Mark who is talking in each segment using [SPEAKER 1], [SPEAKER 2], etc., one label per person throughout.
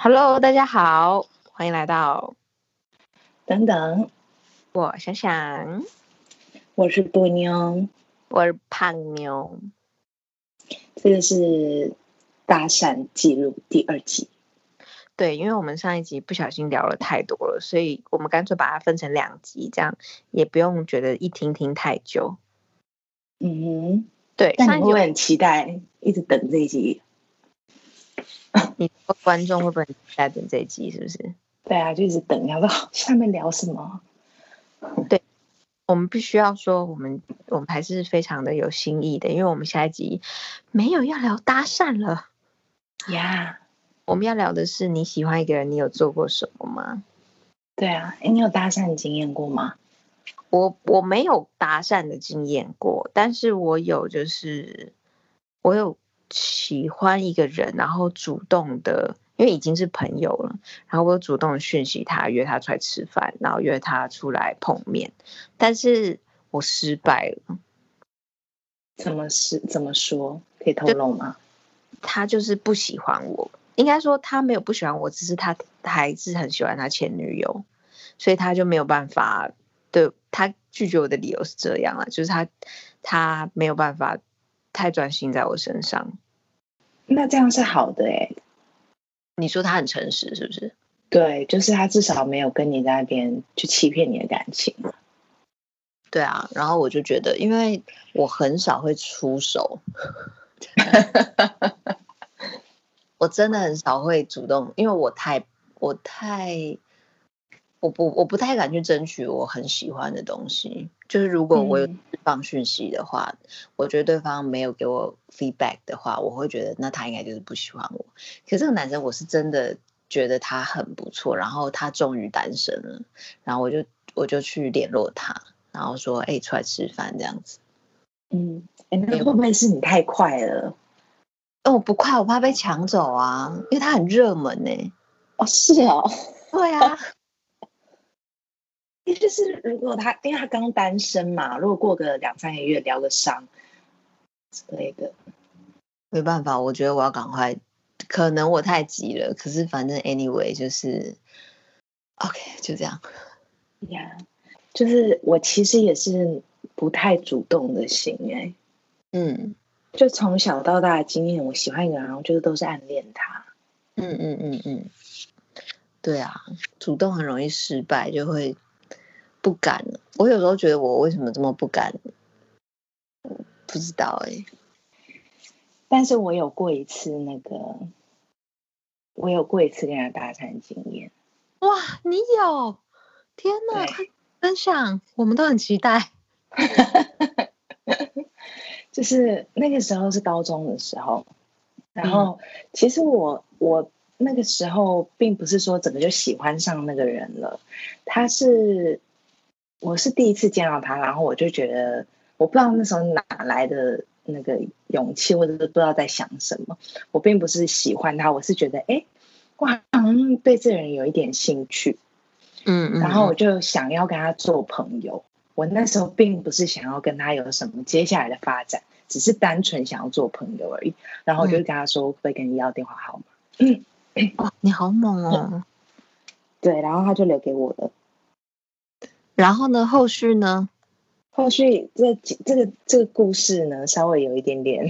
[SPEAKER 1] Hello，大家好，欢迎来到
[SPEAKER 2] 等等，
[SPEAKER 1] 我想想，
[SPEAKER 2] 我是波妞，
[SPEAKER 1] 我是胖妞，
[SPEAKER 2] 这个是搭讪记录第二集。
[SPEAKER 1] 对，因为我们上一集不小心聊了太多了，所以我们干脆把它分成两集，这样也不用觉得一听听太久。
[SPEAKER 2] 嗯哼，
[SPEAKER 1] 对，
[SPEAKER 2] 但你会很期待一直等这一集。
[SPEAKER 1] 你说观众会不会在等这一集？是不是？
[SPEAKER 2] 对啊，就一直等，然后下面聊什么？
[SPEAKER 1] 对，我们必须要说，我们我们还是非常的有新意的，因为我们下一集没有要聊搭讪了
[SPEAKER 2] 呀。Yeah.
[SPEAKER 1] 我们要聊的是你喜欢一个人，你有做过什么吗？
[SPEAKER 2] 对啊，诶，你有搭讪经验过吗？
[SPEAKER 1] 我我没有搭讪的经验过，但是我有，就是我有喜欢一个人，然后主动的，因为已经是朋友了，然后我主动讯息他，约他出来吃饭，然后约他出来碰面，但是我失败了。
[SPEAKER 2] 怎么是怎么说？可以透露吗？
[SPEAKER 1] 他就是不喜欢我。应该说他没有不喜欢我，只是他还是很喜欢他前女友，所以他就没有办法。对，他拒绝我的理由是这样啊，就是他他没有办法太专心在我身上。
[SPEAKER 2] 那这样是好的哎。
[SPEAKER 1] 你说他很诚实是不是？
[SPEAKER 2] 对，就是他至少没有跟你在那边去欺骗你的感情。
[SPEAKER 1] 对啊，然后我就觉得，因为我很少会出手。我真的很少会主动，因为我太我太我不我不太敢去争取我很喜欢的东西。就是如果我有放讯息的话，嗯、我觉得对方没有给我 feedback 的话，我会觉得那他应该就是不喜欢我。可是这个男生我是真的觉得他很不错，然后他终于单身了，然后我就我就去联络他，然后说哎、欸、出来吃饭这样子。
[SPEAKER 2] 嗯，哎、欸，那会不会是你太快了？
[SPEAKER 1] 哦，我不快，我怕被抢走啊，因为他很热门呢。
[SPEAKER 2] 哦，是哦，
[SPEAKER 1] 对啊。
[SPEAKER 2] 也就是如果他，因为他刚单身嘛，如果过个两三个月疗个伤之类的，
[SPEAKER 1] 没办法，我觉得我要赶快。可能我太急了，可是反正 anyway 就是 OK，就这样。
[SPEAKER 2] 呀，yeah, 就是我其实也是不太主动的型哎。嗯。就从小到大的经验，我喜欢一个人，然后就是都是暗恋他。
[SPEAKER 1] 嗯嗯嗯嗯，对啊，主动很容易失败，就会不敢。我有时候觉得我为什么这么不敢？不知道哎、欸。
[SPEAKER 2] 但是我有过一次那个，我有过一次跟他搭讪经验。
[SPEAKER 1] 哇，你有？天哪，快分享，我们都很期待。
[SPEAKER 2] 就是那个时候是高中的时候，然后其实我我那个时候并不是说整个就喜欢上那个人了，他是我是第一次见到他，然后我就觉得我不知道那时候哪来的那个勇气，或者是不知道在想什么，我并不是喜欢他，我是觉得哎，我好像对这个人有一点兴趣，嗯，然后我就想要跟他做朋友。我那时候并不是想要跟他有什么接下来的发展，只是单纯想要做朋友而已。然后我就跟他说：“会跟你要电话号码。嗯”
[SPEAKER 1] 哇，你好猛哦、嗯！
[SPEAKER 2] 对，然后他就留给我了。
[SPEAKER 1] 然后呢？后续呢？
[SPEAKER 2] 后续这这个这个故事呢，稍微有一点点，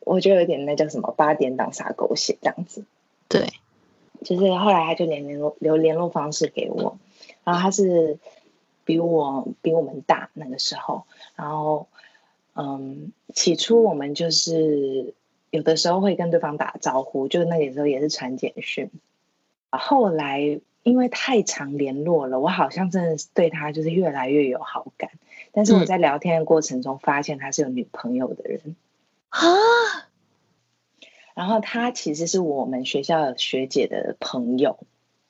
[SPEAKER 2] 我觉得有点那叫什么八点档撒狗血这样子。
[SPEAKER 1] 对，
[SPEAKER 2] 就是后来他就连联络留联络方式给我，然后他是。比我比我们大那个时候，然后，嗯，起初我们就是有的时候会跟对方打招呼，就那个时候也是传简讯。后来因为太常联络了，我好像真的是对他就是越来越有好感。但是我在聊天的过程中发现他是有女朋友的人啊，然后他其实是我们学校学姐的朋友，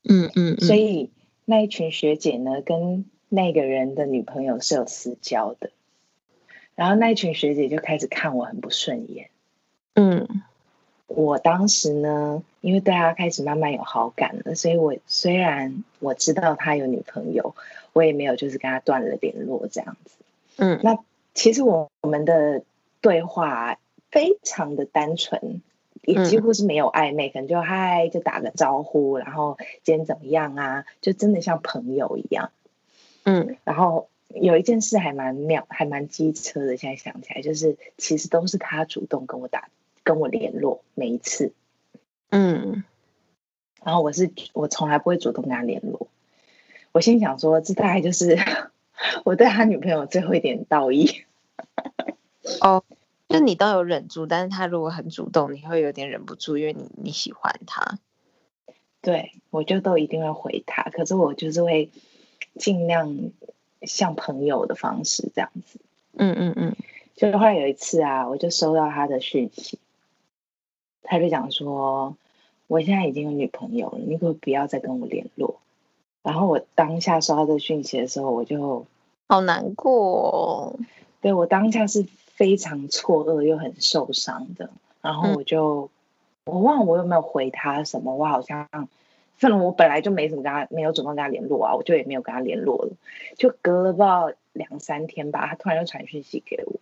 [SPEAKER 2] 嗯嗯，所以那一群学姐呢跟。那个人的女朋友是有私交的，然后那一群学姐就开始看我很不顺眼。嗯，我当时呢，因为对他开始慢慢有好感了，所以我虽然我知道他有女朋友，我也没有就是跟他断了联络这样子。嗯，那其实我我们的对话非常的单纯，也几乎是没有暧昧，可能就嗨就打个招呼，然后今天怎么样啊？就真的像朋友一样。
[SPEAKER 1] 嗯，
[SPEAKER 2] 然后有一件事还蛮妙，还蛮机车的。现在想起来，就是其实都是他主动跟我打，跟我联络每一次。
[SPEAKER 1] 嗯，
[SPEAKER 2] 然后我是我从来不会主动跟他联络。我心想说，这大概就是 我对他女朋友最后一点道义。
[SPEAKER 1] 哦。就你都有忍住，但是他如果很主动，你会有点忍不住，因为你你喜欢他。
[SPEAKER 2] 对，我就都一定会回他，可是我就是会尽量像朋友的方式这样子。
[SPEAKER 1] 嗯嗯嗯。
[SPEAKER 2] 就后来有一次啊，我就收到他的讯息，他就讲说：“我现在已经有女朋友了，你可不要再跟我联络？”然后我当下收到这讯息的时候，我就
[SPEAKER 1] 好难过哦。
[SPEAKER 2] 对，我当下是。非常错愕又很受伤的，然后我就、嗯、我忘了我有没有回他什么，我好像反正我本来就没怎么跟他没有主动跟他联络啊，我就也没有跟他联络了。就隔了不知道两三天吧，他突然又传讯息给我，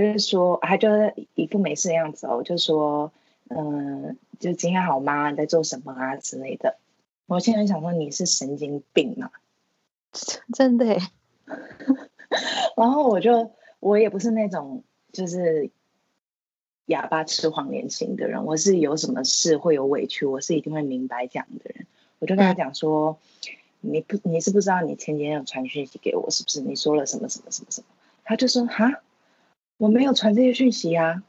[SPEAKER 2] 他就说他就一副没事的样子哦，就说嗯，就今天好吗？你在做什么啊之类的。我现在想说你是神经病吗？
[SPEAKER 1] 真的。
[SPEAKER 2] 然后我就。我也不是那种就是哑巴吃黄连型的人，我是有什么事会有委屈，我是一定会明白讲的人。我就跟他讲说，你不你是不知道你前几天有传讯息给我，是不是？你说了什么什么什么什么？他就说哈，我没有传这些讯息啊。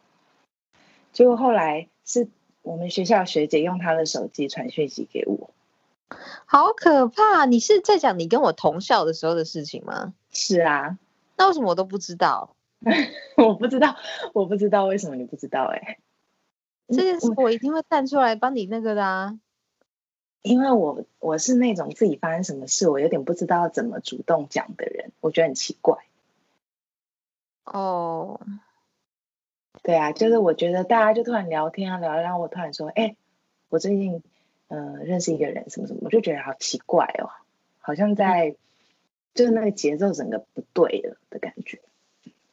[SPEAKER 2] 结果后来是我们学校学姐用她的手机传讯息给我，
[SPEAKER 1] 好可怕！你是在讲你跟我同校的时候的事情吗？
[SPEAKER 2] 是啊。
[SPEAKER 1] 那为什么我都不知道？
[SPEAKER 2] 我不知道，我不知道为什么你不知道哎、欸。
[SPEAKER 1] 这件事我一定会站出来帮你那个的啊。
[SPEAKER 2] 因为我我是那种自己发生什么事，我有点不知道怎么主动讲的人，我觉得很奇怪。
[SPEAKER 1] 哦，
[SPEAKER 2] 对啊，就是我觉得大家就突然聊天啊聊，然后我突然说，哎、欸，我最近嗯、呃、认识一个人，什么什么，我就觉得好奇怪哦，好像在。嗯就是那个节奏整个不对了的感觉，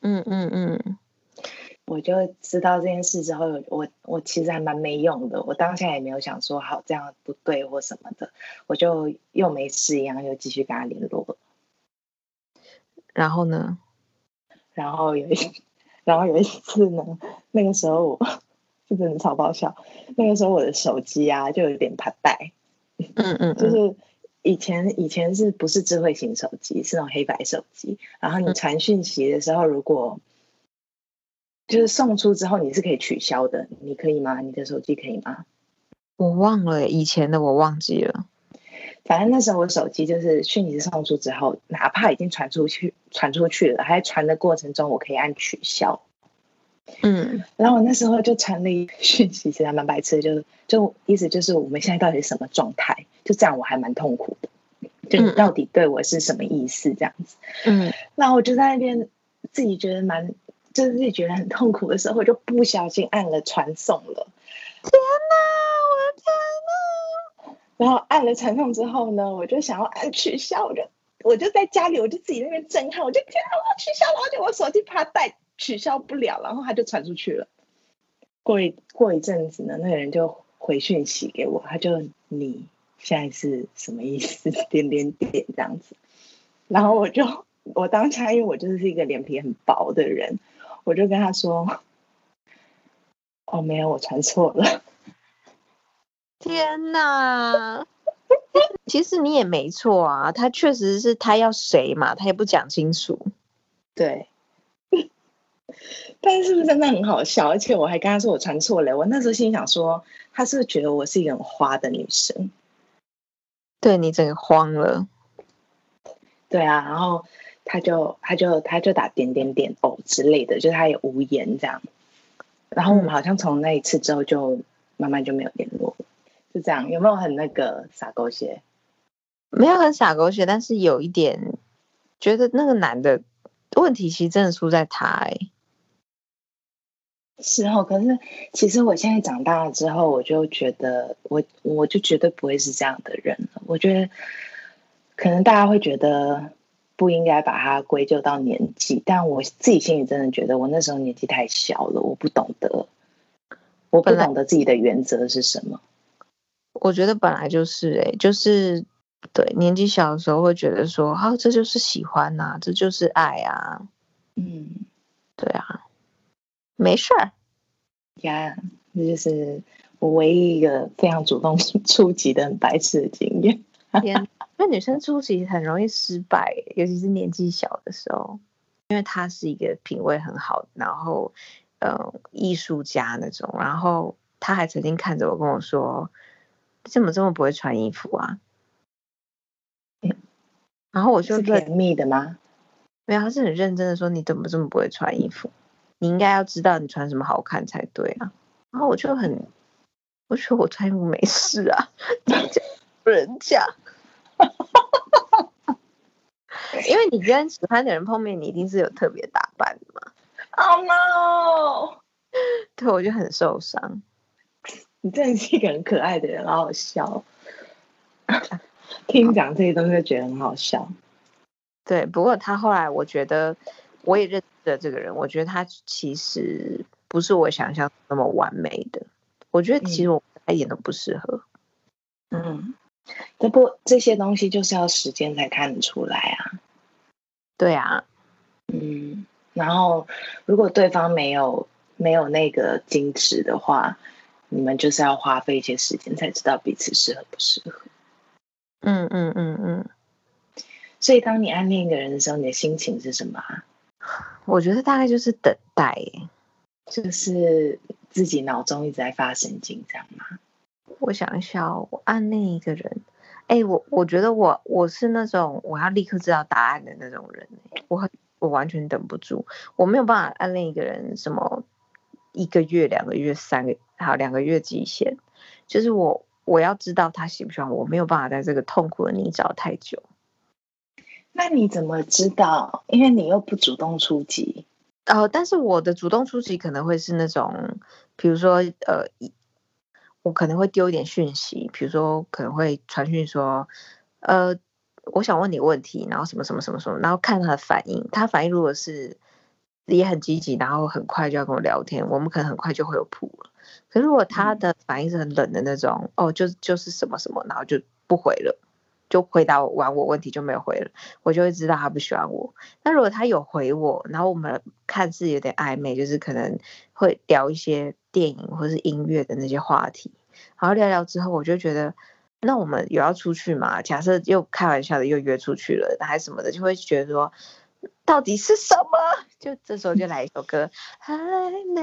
[SPEAKER 1] 嗯嗯嗯，
[SPEAKER 2] 我就知道这件事之后，我我其实还蛮没用的，我当下也没有想说好这样不对或什么的，我就又没事一样又继续跟他联络了。
[SPEAKER 1] 然后呢？
[SPEAKER 2] 然后有一，然后有一次呢，那个时候我就真的超爆笑，那个时候我的手机啊就有点怕带，
[SPEAKER 1] 嗯，嗯嗯，
[SPEAKER 2] 就是。以前以前是不是智慧型手机，是那种黑白手机。然后你传讯息的时候，如果就是送出之后，你是可以取消的，你可以吗？你的手机可以吗？
[SPEAKER 1] 我忘了，以前的我忘记了。
[SPEAKER 2] 反正那时候我手机就是讯息送出之后，哪怕已经传出去传出去了，还传的过程中，我可以按取消。嗯，然后我那时候就传了一 讯息，其实还蛮白痴的，就就意思就是我们现在到底是什么状态？就这样，我还蛮痛苦的。就你到底对我是什么意思？这样子，
[SPEAKER 1] 嗯，
[SPEAKER 2] 那我就在那边自己觉得蛮，就是自己觉得很痛苦的时候，我就不小心按了传送了。
[SPEAKER 1] 天哪，我的天哪！
[SPEAKER 2] 然后按了传送之后呢，我就想要按取消，我就我就在家里，我就自己那边震撼，我就天哪，我要取消了，而且我手机怕带取消不了，然后他就传出去了。过一过一阵子呢，那个人就回讯息给我，他就你。现在是什么意思？点点点这样子，然后我就我当下，因为我就是一个脸皮很薄的人，我就跟他说：“哦，没有，我传错了。”
[SPEAKER 1] 天哪！其实你也没错啊，他确实是他要谁嘛，他也不讲清楚。
[SPEAKER 2] 对，但是是不是真的很好笑？而且我还跟他说我传错了。我那时候心想说，他是不是觉得我是一个很花的女生？
[SPEAKER 1] 对，你整个慌了，
[SPEAKER 2] 对啊，然后他就他就他就打点点点哦之类的，就是他也无言这样，然后我们好像从那一次之后就慢慢就没有联络，就这样，有没有很那个撒狗血？
[SPEAKER 1] 没有很撒狗血，但是有一点觉得那个男的问题其实真的出在他哎。
[SPEAKER 2] 是哦，可是其实我现在长大了之后，我就觉得我我就绝对不会是这样的人了。我觉得可能大家会觉得不应该把它归咎到年纪，但我自己心里真的觉得我那时候年纪太小了，我不懂得。我不懂得自己的原则是什么。
[SPEAKER 1] 我觉得本来就是哎、欸，就是对年纪小的时候会觉得说，啊，这就是喜欢呐、啊，这就是爱啊。
[SPEAKER 2] 嗯，
[SPEAKER 1] 对啊，没事儿
[SPEAKER 2] 呀，这就是我唯一一个非常主动 出击的很白痴的经验。
[SPEAKER 1] 天，因为女生出击很容易失败，尤其是年纪小的时候，因为她是一个品味很好，然后呃艺术家那种，然后她还曾经看着我跟我说：“怎么这么不会穿衣服啊？”嗯，然后我就
[SPEAKER 2] 甜蜜的吗？
[SPEAKER 1] 没有，他是很认真的说：“你怎么这么不会穿衣服？你应该要知道你穿什么好看才对啊。”然后我就很，我说我穿衣服没事啊，人家。因为你跟喜欢的人碰面，你一定是有特别打扮的嘛。
[SPEAKER 2] Oh no！
[SPEAKER 1] 对，我就很受伤。
[SPEAKER 2] 你真的是一个很可爱的人，好好笑。听你讲这些东西，就觉得很好笑。
[SPEAKER 1] 对，不过他后来，我觉得我也认识了这个人。我觉得他其实不是我想象那么完美的。我觉得其实我一点都不适合。
[SPEAKER 2] 嗯。这不，这些东西就是要时间才看得出来啊。
[SPEAKER 1] 对啊，
[SPEAKER 2] 嗯，然后如果对方没有没有那个矜持的话，你们就是要花费一些时间才知道彼此适合不适合。
[SPEAKER 1] 嗯嗯嗯嗯。
[SPEAKER 2] 所以当你暗恋一个人的时候，你的心情是什么啊？
[SPEAKER 1] 我觉得大概就是等待，
[SPEAKER 2] 就是自己脑中一直在发神经，这样吗？
[SPEAKER 1] 我想一下，我暗恋一个人，哎、欸，我我觉得我我是那种我要立刻知道答案的那种人，我很我完全等不住，我没有办法暗恋一个人，什么一个月、两个月、三个好两个月极限，就是我我要知道他喜不喜欢我，我没有办法在这个痛苦的泥沼太久。
[SPEAKER 2] 那你怎么知道？因为你又不主动出击。
[SPEAKER 1] 哦，但是我的主动出击可能会是那种，比如说呃。我可能会丢一点讯息，比如说可能会传讯说，呃，我想问你问题，然后什么什么什么什么，然后看他的反应。他反应如果是也很积极，然后很快就要跟我聊天，我们可能很快就会有谱了。可是如果他的反应是很冷的那种，嗯、哦，就就是什么什么，然后就不回了，就回答完我问题就没有回了，我就会知道他不喜欢我。那如果他有回我，然后我们看似有点暧昧，就是可能会聊一些。电影或是音乐的那些话题，然后聊聊之后，我就觉得，那我们有要出去嘛？假设又开玩笑的又约出去了，还什么的，就会觉得说，到底是什么？就这时候就来一首歌，暧昧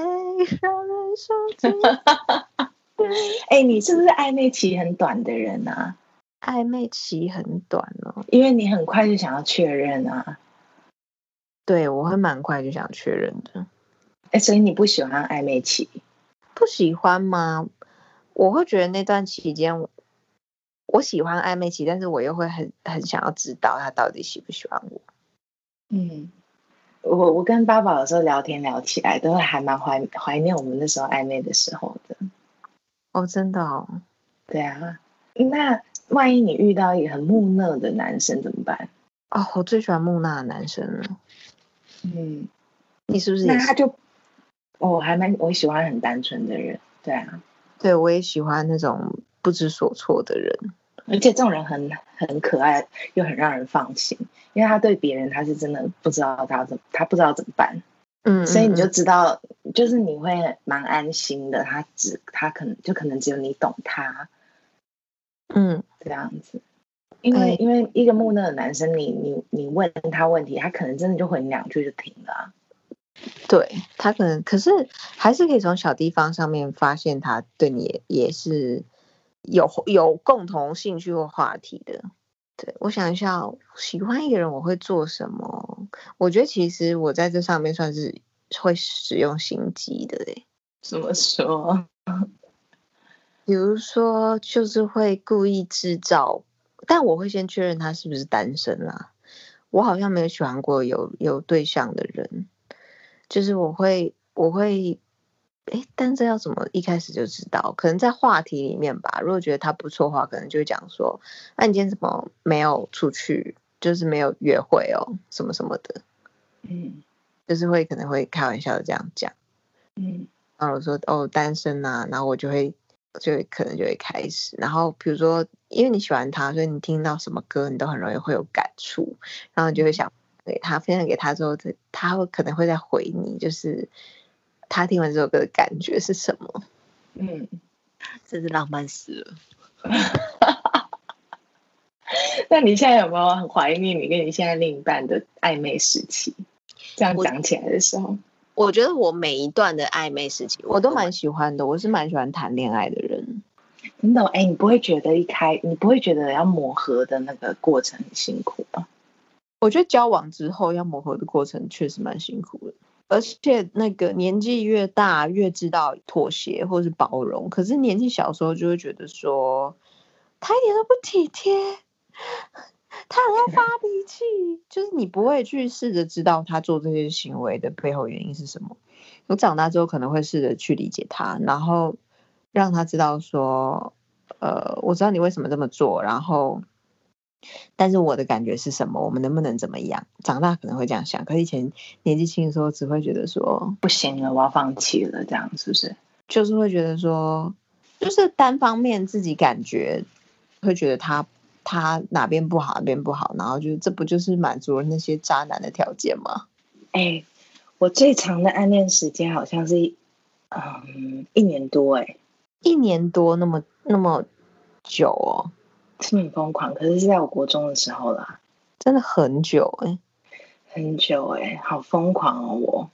[SPEAKER 1] 让人受尽。
[SPEAKER 2] 哎、欸，你是不是暧昧期很短的人啊？
[SPEAKER 1] 暧昧期很短哦，
[SPEAKER 2] 因为你很快就想要确认啊。
[SPEAKER 1] 对，我会蛮快就想确认的。
[SPEAKER 2] 哎、欸，所以你不喜欢暧昧期？
[SPEAKER 1] 不喜欢吗？我会觉得那段期间，我喜欢暧昧期，但是我又会很很想要知道他到底喜不喜欢我。
[SPEAKER 2] 嗯，我我跟八宝有时候聊天聊起来，都会还蛮怀怀念我们那时候暧昧的时候的。
[SPEAKER 1] 哦，真的哦。
[SPEAKER 2] 对啊，那万一你遇到一个很木讷的男生怎么办？
[SPEAKER 1] 哦，我最喜欢木讷的男生了。
[SPEAKER 2] 嗯，
[SPEAKER 1] 你是不是？那
[SPEAKER 2] 他就。我还蛮我喜欢很单纯的人，对啊，
[SPEAKER 1] 对我也喜欢那种不知所措的人，
[SPEAKER 2] 而且这种人很很可爱，又很让人放心，因为他对别人他是真的不知道他怎么他不知道怎么办，嗯，所以你就知道，就是你会蛮安心的，他只他可能就可能只有你懂他，
[SPEAKER 1] 嗯，
[SPEAKER 2] 这样子，因为、哎、因为一个木讷的男生，你你你问他问题，他可能真的就回你两句就停了。
[SPEAKER 1] 对他可能，可是还是可以从小地方上面发现他对你也，也是有有共同兴趣或话题的。对，我想一下，喜欢一个人我会做什么？我觉得其实我在这上面算是会使用心机的嘞。
[SPEAKER 2] 怎么说？
[SPEAKER 1] 比如说，就是会故意制造，但我会先确认他是不是单身啦。我好像没有喜欢过有有对象的人。就是我会，我会，哎，但这要怎么一开始就知道？可能在话题里面吧。如果觉得他不错的话，可能就会讲说：“那你今天怎么没有出去？就是没有约会哦，什么什么的。”
[SPEAKER 2] 嗯，
[SPEAKER 1] 就是会可能会开玩笑的这样讲。
[SPEAKER 2] 嗯，
[SPEAKER 1] 然后我说哦单身啊，然后我就会就会可能就会开始，然后比如说因为你喜欢他，所以你听到什么歌你都很容易会有感触，然后你就会想给他分享给他之后，他会可能会再回你，就是他听完这首歌的感觉是什么？
[SPEAKER 2] 嗯，
[SPEAKER 1] 真是浪漫死了。
[SPEAKER 2] 那你现在有没有很怀念你跟你现在另一半的暧昧时期？这样讲起来的时候。
[SPEAKER 1] 我觉得我每一段的暧昧时期，我都蛮喜欢的。我是蛮喜欢谈恋爱的人。
[SPEAKER 2] 真的？哎，你不会觉得一开，你不会觉得要磨合的那个过程很辛苦吧？
[SPEAKER 1] 我觉得交往之后要磨合的过程确实蛮辛苦的，而且那个年纪越大越知道妥协或是包容。可是年纪小时候就会觉得说，他一点都不体贴。他很爱发脾气，就是你不会去试着知道他做这些行为的背后原因是什么。我长大之后可能会试着去理解他，然后让他知道说，呃，我知道你为什么这么做，然后，但是我的感觉是什么？我们能不能怎么样？长大可能会这样想，可是以前年纪轻的时候只会觉得说
[SPEAKER 2] 不行了，我要放弃了，这样是不是？
[SPEAKER 1] 就是会觉得说，就是单方面自己感觉会觉得他。他哪边不好，哪边不好，然后就这不就是满足了那些渣男的条件吗？
[SPEAKER 2] 哎、欸，我最长的暗恋时间好像是，嗯，一年多哎、欸，
[SPEAKER 1] 一年多那么那么久哦，
[SPEAKER 2] 是很疯狂。可是是在我国中的时候啦，
[SPEAKER 1] 真的很久哎、欸，
[SPEAKER 2] 很久哎、欸，好疯狂哦我。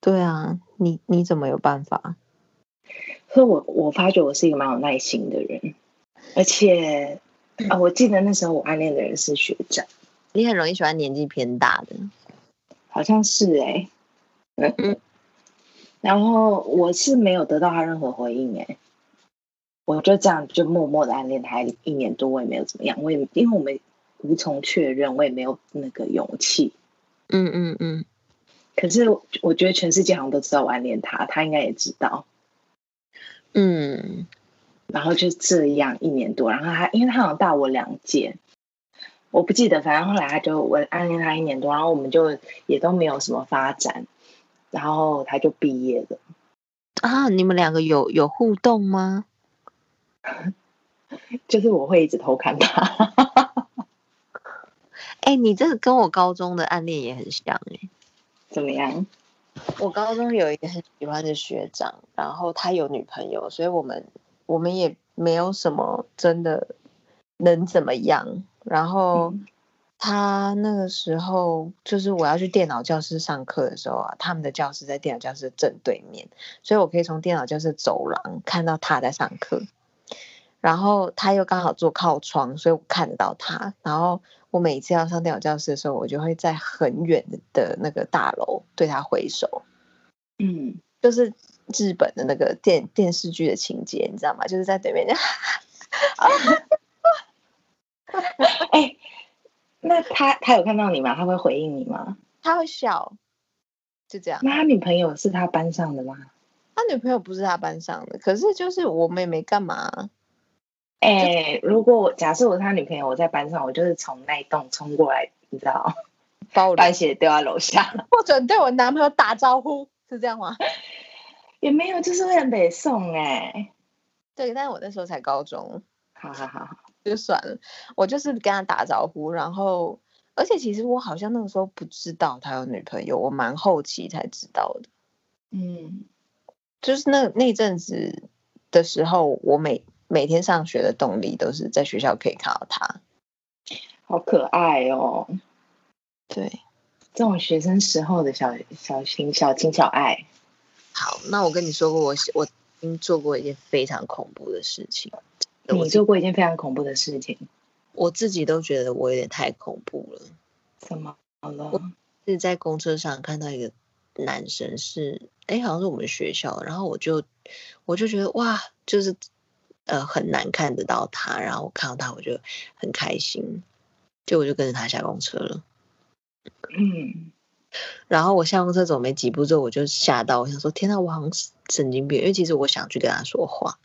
[SPEAKER 1] 对啊，你你怎么有办法？
[SPEAKER 2] 所以我我发觉我是一个蛮有耐心的人，而且。啊、哦，我记得那时候我暗恋的人是学长。
[SPEAKER 1] 你很容易喜欢年纪偏大的，
[SPEAKER 2] 好像是哎、欸，嗯嗯。然后我是没有得到他任何回应哎、欸，我就这样就默默的暗恋他一年多，我也没有怎么样，我也因为我们无从确认，我也没有那个勇气。
[SPEAKER 1] 嗯嗯嗯。
[SPEAKER 2] 可是我觉得全世界好像都知道我暗恋他，他应该也知道。
[SPEAKER 1] 嗯。
[SPEAKER 2] 然后就这样一年多，然后他因为他好像大我两届，我不记得，反正后来他就我暗恋他一年多，然后我们就也都没有什么发展，然后他就毕业了。
[SPEAKER 1] 啊，你们两个有有互动吗？
[SPEAKER 2] 就是我会一直偷看他。
[SPEAKER 1] 哎、欸，你这个跟我高中的暗恋也很像哎、欸。
[SPEAKER 2] 怎么样？
[SPEAKER 1] 我高中有一个很喜欢的学长，然后他有女朋友，所以我们。我们也没有什么真的能怎么样。然后他那个时候就是我要去电脑教室上课的时候啊，他们的教室在电脑教室正对面，所以我可以从电脑教室走廊看到他在上课。然后他又刚好坐靠窗，所以我看得到他。然后我每次要上电脑教室的时候，我就会在很远的那个大楼对他挥手。
[SPEAKER 2] 嗯，
[SPEAKER 1] 就是。日本的那个电电视剧的情节，你知道吗？就是在对面。
[SPEAKER 2] 哎，那他他有看到你吗？他会回应你吗？
[SPEAKER 1] 他会笑，就这样。
[SPEAKER 2] 那他女朋友是他班上的吗？
[SPEAKER 1] 他女朋友不是他班上的，可是就是我妹妹干嘛？
[SPEAKER 2] 哎，如果我假设我是他女朋友，我在班上，我就是从那一栋冲过来，你知道，把我班鞋丢在楼下，
[SPEAKER 1] 或者对我男朋友打招呼，是这样吗？
[SPEAKER 2] 也没有，就是会很北宋哎。
[SPEAKER 1] 对，但是我那时候才高中，
[SPEAKER 2] 好好好，
[SPEAKER 1] 就算了。我就是跟他打招呼，然后，而且其实我好像那个时候不知道他有女朋友，我蛮后期才知道的。
[SPEAKER 2] 嗯，
[SPEAKER 1] 就是那那阵子的时候，我每每天上学的动力都是在学校可以看到他，
[SPEAKER 2] 好可爱哦。
[SPEAKER 1] 对，
[SPEAKER 2] 这种学生时候的小小情小情小爱。
[SPEAKER 1] 好，那我跟你说过，我我已经做过一件非常恐怖的事情。
[SPEAKER 2] 你做过一件非常恐怖的事情，
[SPEAKER 1] 我自己都觉得我有点太恐怖了。
[SPEAKER 2] 怎么了？
[SPEAKER 1] 我是在公车上看到一个男生是，是哎，好像是我们学校，然后我就我就觉得哇，就是呃很难看得到他，然后我看到他我就很开心，就我就跟着他下公车了。
[SPEAKER 2] 嗯。
[SPEAKER 1] 然后我下公车走没几步之后，我就吓到，我想说：天呐，我好像神经病！因为其实我想去跟他说话，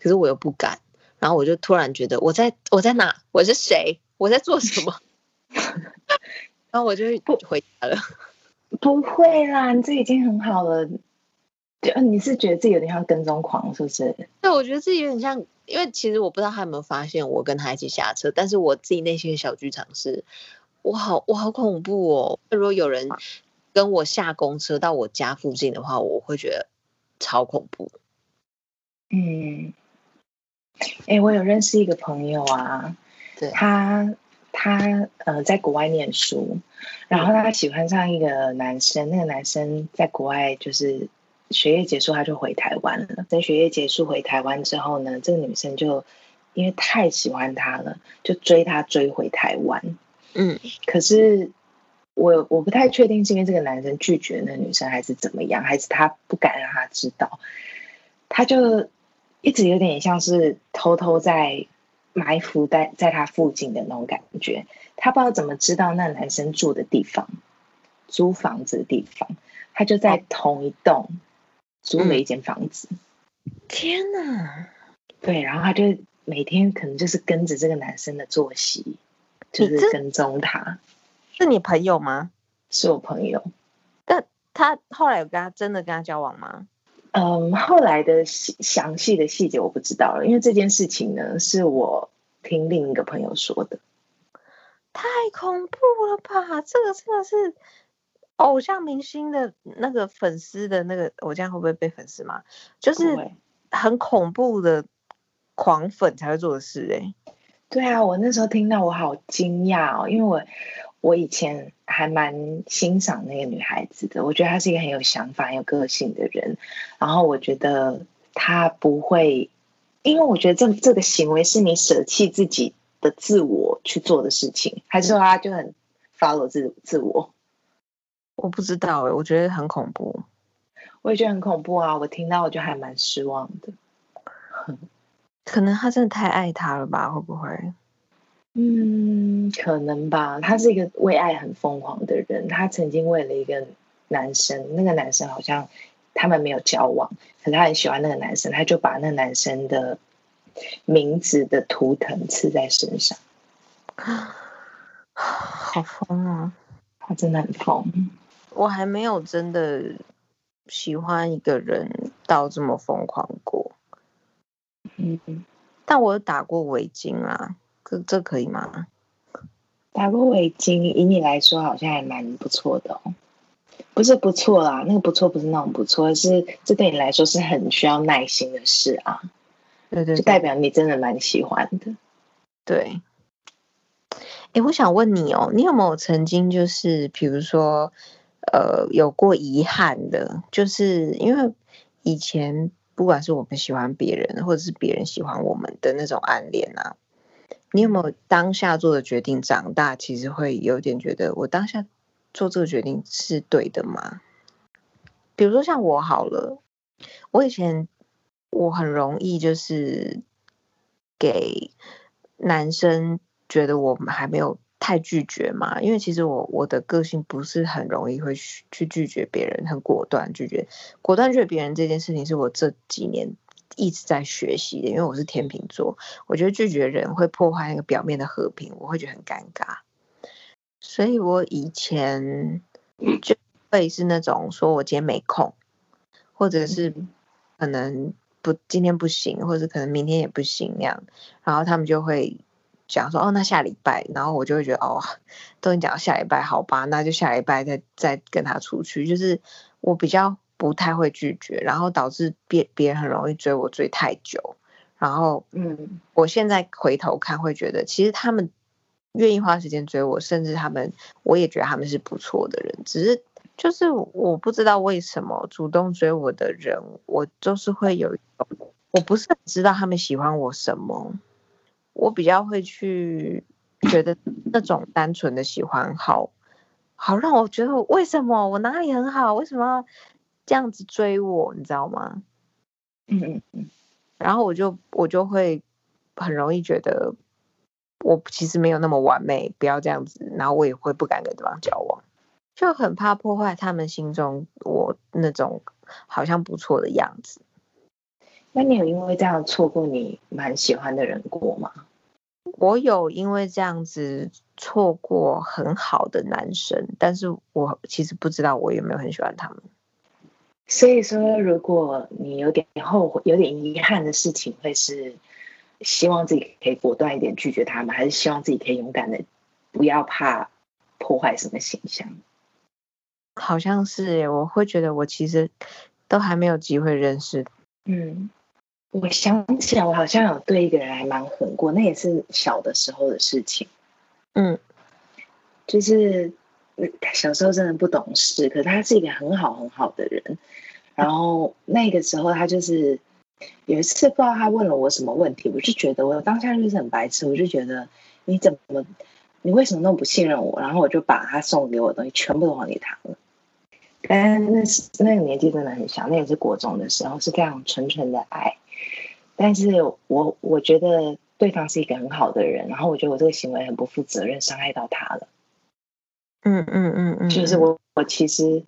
[SPEAKER 1] 可是我又不敢。然后我就突然觉得，我在我在哪？我是谁？我在做什么？然后我就不回家了。
[SPEAKER 2] 不会啦，你这已经很好了。就嗯，你是觉得自己有点像跟踪狂，是不是？
[SPEAKER 1] 对，我觉得自己有点像，因为其实我不知道他有没有发现我跟他一起下车，但是我自己内心的小剧场是，我好我好恐怖哦！如果有人跟我下公车到我家附近的话，我会觉得超恐怖。
[SPEAKER 2] 嗯，哎、欸，我有认识一个朋友啊，对他他呃在国外念书，然后他喜欢上一个男生，那个男生在国外就是。学业结束，他就回台湾了。等学业结束回台湾之后呢，这个女生就因为太喜欢他了，就追他追回台湾。嗯，可是我我不太确定是因为这个男生拒绝那个女生，还是怎么样，还是他不敢让她知道。他就一直有点像是偷偷在埋伏在在他附近的那种感觉。他不知道怎么知道那男生住的地方，租房子的地方，他就在同一栋。租了一间房子，
[SPEAKER 1] 天哪！
[SPEAKER 2] 对，然后他就每天可能就是跟着这个男生的作息，就是跟踪他。
[SPEAKER 1] 是你朋友吗？
[SPEAKER 2] 是我朋友。
[SPEAKER 1] 但他后来有跟他真的跟他交往吗？
[SPEAKER 2] 嗯，后来的细详细的细节我不知道了，因为这件事情呢是我听另一个朋友说的。
[SPEAKER 1] 太恐怖了吧！这个真的是。偶像明星的那个粉丝的那个，我这样会不会被粉丝骂？就是很恐怖的狂粉才会做的事哎、欸。
[SPEAKER 2] 对啊，我那时候听到我好惊讶哦，因为我我以前还蛮欣赏那个女孩子的，我觉得她是一个很有想法、很有个性的人。然后我觉得她不会，因为我觉得这这个行为是你舍弃自己的自我去做的事情，还是说她就很 follow 自自我？
[SPEAKER 1] 我不知道哎，我觉得很恐怖。
[SPEAKER 2] 我也觉得很恐怖啊！我听到我就还蛮失望的。
[SPEAKER 1] 可能他真的太爱他了吧？会不会？
[SPEAKER 2] 嗯，可能吧。他是一个为爱很疯狂的人。他曾经为了一个男生，那个男生好像他们没有交往，可是他很喜欢那个男生，他就把那个男生的名字的图腾刺在身上。
[SPEAKER 1] 好疯啊！
[SPEAKER 2] 他真的很疯。
[SPEAKER 1] 我还没有真的喜欢一个人到这么疯狂过，嗯，但我有打过围巾啊，这这可以吗？
[SPEAKER 2] 打过围巾，以你来说好像还蛮不错的哦。不是不错啦，那个不错不是那种不错，是这对你来说是很需要耐心的事啊。对对，对，就代表你真的蛮喜欢的。
[SPEAKER 1] 对。哎，我想问你哦，你有没有曾经就是比如说？呃，有过遗憾的，就是因为以前不管是我们喜欢别人，或者是别人喜欢我们的那种暗恋啊，你有没有当下做的决定，长大其实会有点觉得，我当下做这个决定是对的吗？比如说像我好了，我以前我很容易就是给男生觉得我们还没有。太拒绝嘛？因为其实我我的个性不是很容易会去拒绝别人，很果断拒绝，果断拒绝别人这件事情是我这几年一直在学习的。因为我是天秤座，我觉得拒绝人会破坏那个表面的和平，我会觉得很尴尬。所以我以前 就会是那种说我今天没空，或者是可能不今天不行，或者可能明天也不行那样，然后他们就会。讲说哦，那下礼拜，然后我就会觉得哦，都已经讲到下礼拜，好吧，那就下礼拜再再跟他出去。就是我比较不太会拒绝，然后导致别别人很容易追我追太久。然后嗯，我现在回头看会觉得，其实他们愿意花时间追我，甚至他们我也觉得他们是不错的人。只是就是我不知道为什么主动追我的人，我就是会有一种我不是很知道他们喜欢我什么。我比较会去觉得那种单纯的喜欢好，好让我觉得为什么我哪里很好，为什么要这样子追我，你知道吗？嗯嗯嗯。然后我就我就会很容易觉得我其实没有那么完美，不要这样子。然后我也会不敢跟对方交往，就很怕破坏他们心中我那种好像不错的样子。
[SPEAKER 2] 那你有因为这样错过你蛮喜欢的人过吗？
[SPEAKER 1] 我有因为这样子错过很好的男生，但是我其实不知道我有没有很喜欢他们。
[SPEAKER 2] 所以说，如果你有点后悔、有点遗憾的事情，会是希望自己可以果断一点拒绝他们，还是希望自己可以勇敢的，不要怕破坏什么形象？
[SPEAKER 1] 好像是耶，我会觉得我其实都还没有机会认识。
[SPEAKER 2] 嗯，我想起来，我好像有对一个人还蛮狠过，那也是小的时候的事情。
[SPEAKER 1] 嗯，
[SPEAKER 2] 就是小时候真的不懂事，可是他是一个很好很好的人。然后那个时候他就是有一次不知道他问了我什么问题，我就觉得我当下就是很白痴，我就觉得你怎么你为什么那么不信任我？然后我就把他送给我的东西全部都还给他了。但那是那个年纪真的很小，那也是国中的时候，是非常纯纯的爱。但是我我觉得对方是一个很好的人，然后我觉得我这个行为很不负责任，伤害到他了。
[SPEAKER 1] 嗯嗯嗯嗯，
[SPEAKER 2] 就是我我其实，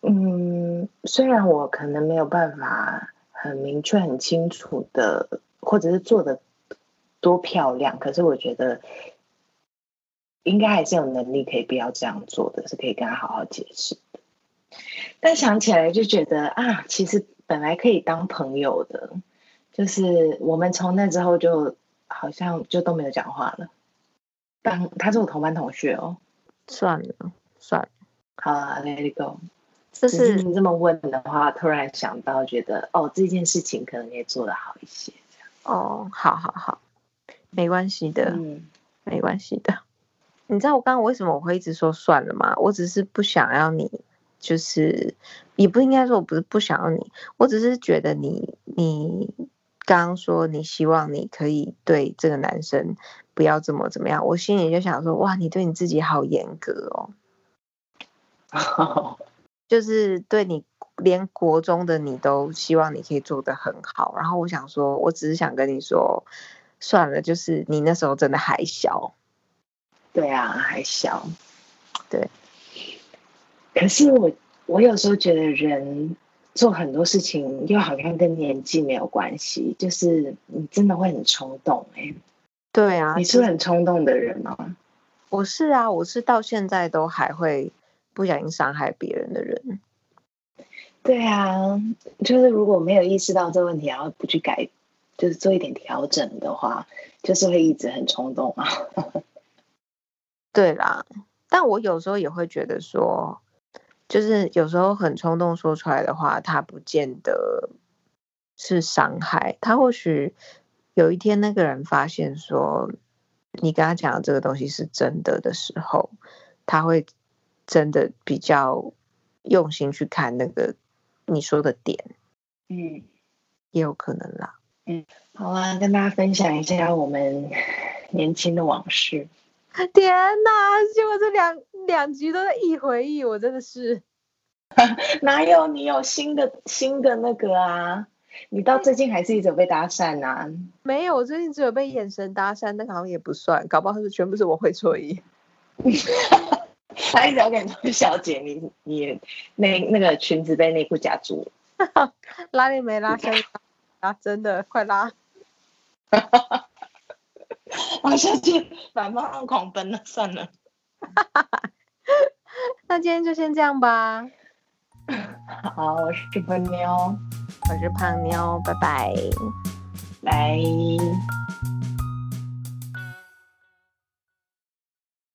[SPEAKER 2] 嗯，虽然我可能没有办法很明确、很清楚的，或者是做的多漂亮，可是我觉得应该还是有能力可以不要这样做的，是可以跟他好好解释。但想起来就觉得啊，其实本来可以当朋友的，就是我们从那之后就好像就都没有讲话了。当他是我同班同学哦，
[SPEAKER 1] 算了算了，
[SPEAKER 2] 好啊，Let it go。就是你这么问的话，突然想到，觉得哦，这件事情可能也做得好一些。
[SPEAKER 1] 哦，好好好，没关系的，
[SPEAKER 2] 嗯，
[SPEAKER 1] 没关系的。你知道我刚刚为什么我会一直说算了吗？我只是不想要你。就是也不应该说，我不是不想要你，我只是觉得你，你刚刚说你希望你可以对这个男生不要这么怎么样，我心里就想说，哇，你对你自己好严格哦，就是对你连国中的你都希望你可以做得很好，然后我想说，我只是想跟你说，算了，就是你那时候真的还小，
[SPEAKER 2] 对啊，还小，
[SPEAKER 1] 对。
[SPEAKER 2] 可是我，我有时候觉得人做很多事情又好像跟年纪没有关系，就是你真的会很冲动哎、欸。
[SPEAKER 1] 对啊，
[SPEAKER 2] 你是很冲动的人吗？
[SPEAKER 1] 我是啊，我是到现在都还会不小心伤害别人的人。
[SPEAKER 2] 对啊，就是如果没有意识到这问题，然后不去改，就是做一点调整的话，就是会一直很冲动啊。
[SPEAKER 1] 对啦，但我有时候也会觉得说。就是有时候很冲动说出来的话，他不见得是伤害。他或许有一天那个人发现说你跟他讲的这个东西是真的的时候，他会真的比较用心去看那个你说的点。
[SPEAKER 2] 嗯，
[SPEAKER 1] 也有可能啦。
[SPEAKER 2] 嗯，好啊，跟大家分享一下我们年轻的往事。
[SPEAKER 1] 天哪！结果这两两局都在一回忆，我真的是
[SPEAKER 2] 哪有你有新的新的那个啊？你到最近还是一直被搭讪啊？
[SPEAKER 1] 没有，我最近只有被眼神搭讪，那个好像也不算，搞不好是全部是我会错意。
[SPEAKER 2] 他一直要跟你说小姐，你你那那个裙子被内裤夹住了，
[SPEAKER 1] 拉链没拉上啊？真的，快拉！
[SPEAKER 2] 我下去反方狂奔了，算了。
[SPEAKER 1] 那今天就先这样吧。
[SPEAKER 2] 好，我是胖妞，
[SPEAKER 1] 我是胖妞，拜拜，
[SPEAKER 2] 拜。